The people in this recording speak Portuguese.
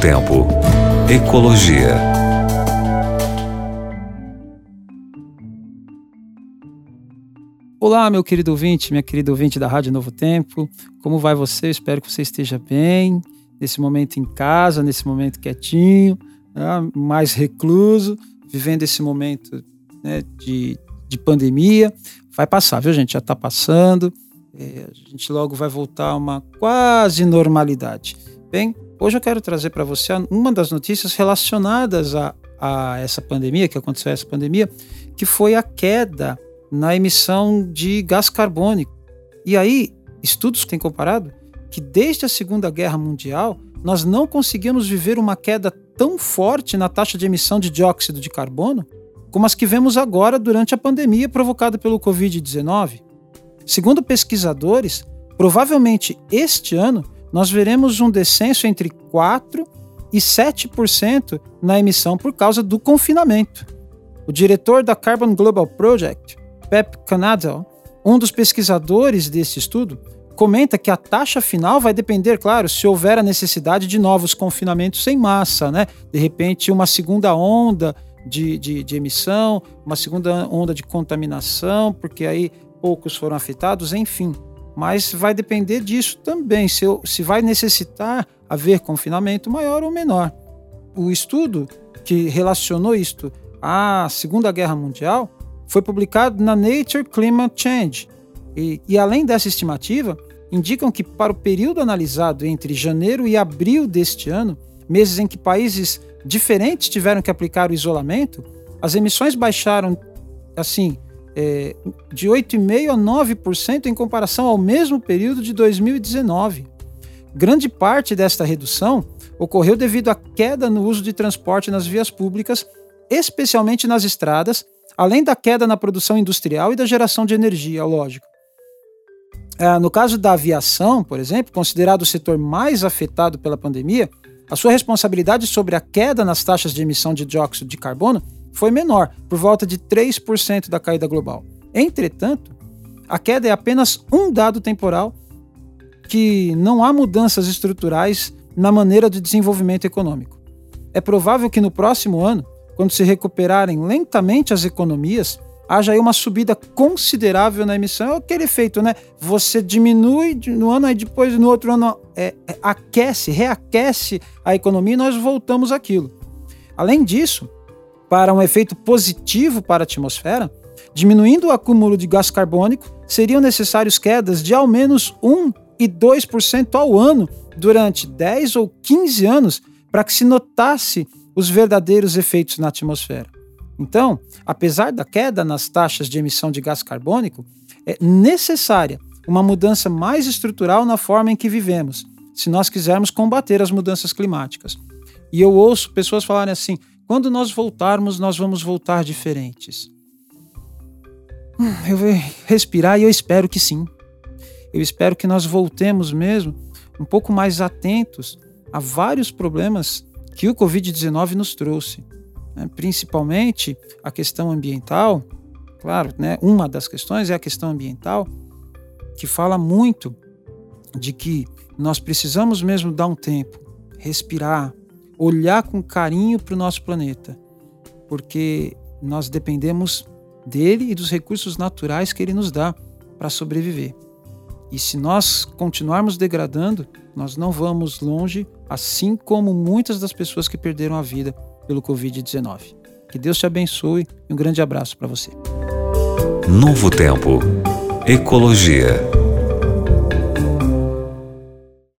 Tempo. Ecologia. Olá, meu querido ouvinte, minha querida ouvinte da Rádio Novo Tempo. Como vai você? Espero que você esteja bem nesse momento em casa, nesse momento quietinho, né? mais recluso, vivendo esse momento né, de, de pandemia. Vai passar, viu, gente? Já está passando. É, a gente logo vai voltar a uma quase normalidade. Bem, hoje eu quero trazer para você uma das notícias relacionadas a, a essa pandemia, que aconteceu essa pandemia, que foi a queda na emissão de gás carbônico. E aí, estudos têm comparado que desde a Segunda Guerra Mundial nós não conseguimos viver uma queda tão forte na taxa de emissão de dióxido de carbono como as que vemos agora durante a pandemia provocada pelo Covid-19. Segundo pesquisadores, provavelmente este ano nós veremos um descenso entre 4% e 7% na emissão por causa do confinamento. O diretor da Carbon Global Project, Pep Canadell, um dos pesquisadores desse estudo, comenta que a taxa final vai depender, claro, se houver a necessidade de novos confinamentos sem massa, né? De repente, uma segunda onda de, de, de emissão, uma segunda onda de contaminação, porque aí poucos foram afetados, enfim. Mas vai depender disso também, se, se vai necessitar haver confinamento maior ou menor. O estudo que relacionou isto à Segunda Guerra Mundial foi publicado na Nature Climate Change. E, e além dessa estimativa, indicam que para o período analisado entre janeiro e abril deste ano, meses em que países diferentes tiveram que aplicar o isolamento, as emissões baixaram assim é, de 8,5% a 9% em comparação ao mesmo período de 2019. Grande parte desta redução ocorreu devido à queda no uso de transporte nas vias públicas, especialmente nas estradas, além da queda na produção industrial e da geração de energia, lógico. É, no caso da aviação, por exemplo, considerado o setor mais afetado pela pandemia, a sua responsabilidade sobre a queda nas taxas de emissão de dióxido de carbono foi menor, por volta de 3% da caída global. Entretanto, a queda é apenas um dado temporal que não há mudanças estruturais na maneira de desenvolvimento econômico. É provável que no próximo ano, quando se recuperarem lentamente as economias, haja aí uma subida considerável na emissão. É aquele efeito, né? Você diminui no ano, aí depois no outro ano é, é, aquece, reaquece a economia e nós voltamos àquilo. Além disso, para um efeito positivo para a atmosfera, diminuindo o acúmulo de gás carbônico, seriam necessários quedas de ao menos 1 e 2% ao ano durante 10 ou 15 anos para que se notasse os verdadeiros efeitos na atmosfera. Então, apesar da queda nas taxas de emissão de gás carbônico, é necessária uma mudança mais estrutural na forma em que vivemos, se nós quisermos combater as mudanças climáticas. E eu ouço pessoas falarem assim: quando nós voltarmos, nós vamos voltar diferentes. Hum, eu vou respirar e eu espero que sim. Eu espero que nós voltemos mesmo um pouco mais atentos a vários problemas que o Covid-19 nos trouxe. Né? Principalmente a questão ambiental. Claro, né? uma das questões é a questão ambiental, que fala muito de que nós precisamos mesmo dar um tempo, respirar, olhar com carinho para o nosso planeta, porque nós dependemos dele e dos recursos naturais que ele nos dá para sobreviver. E se nós continuarmos degradando, nós não vamos longe, assim como muitas das pessoas que perderam a vida pelo Covid-19. Que Deus te abençoe e um grande abraço para você. Novo Tempo. Ecologia.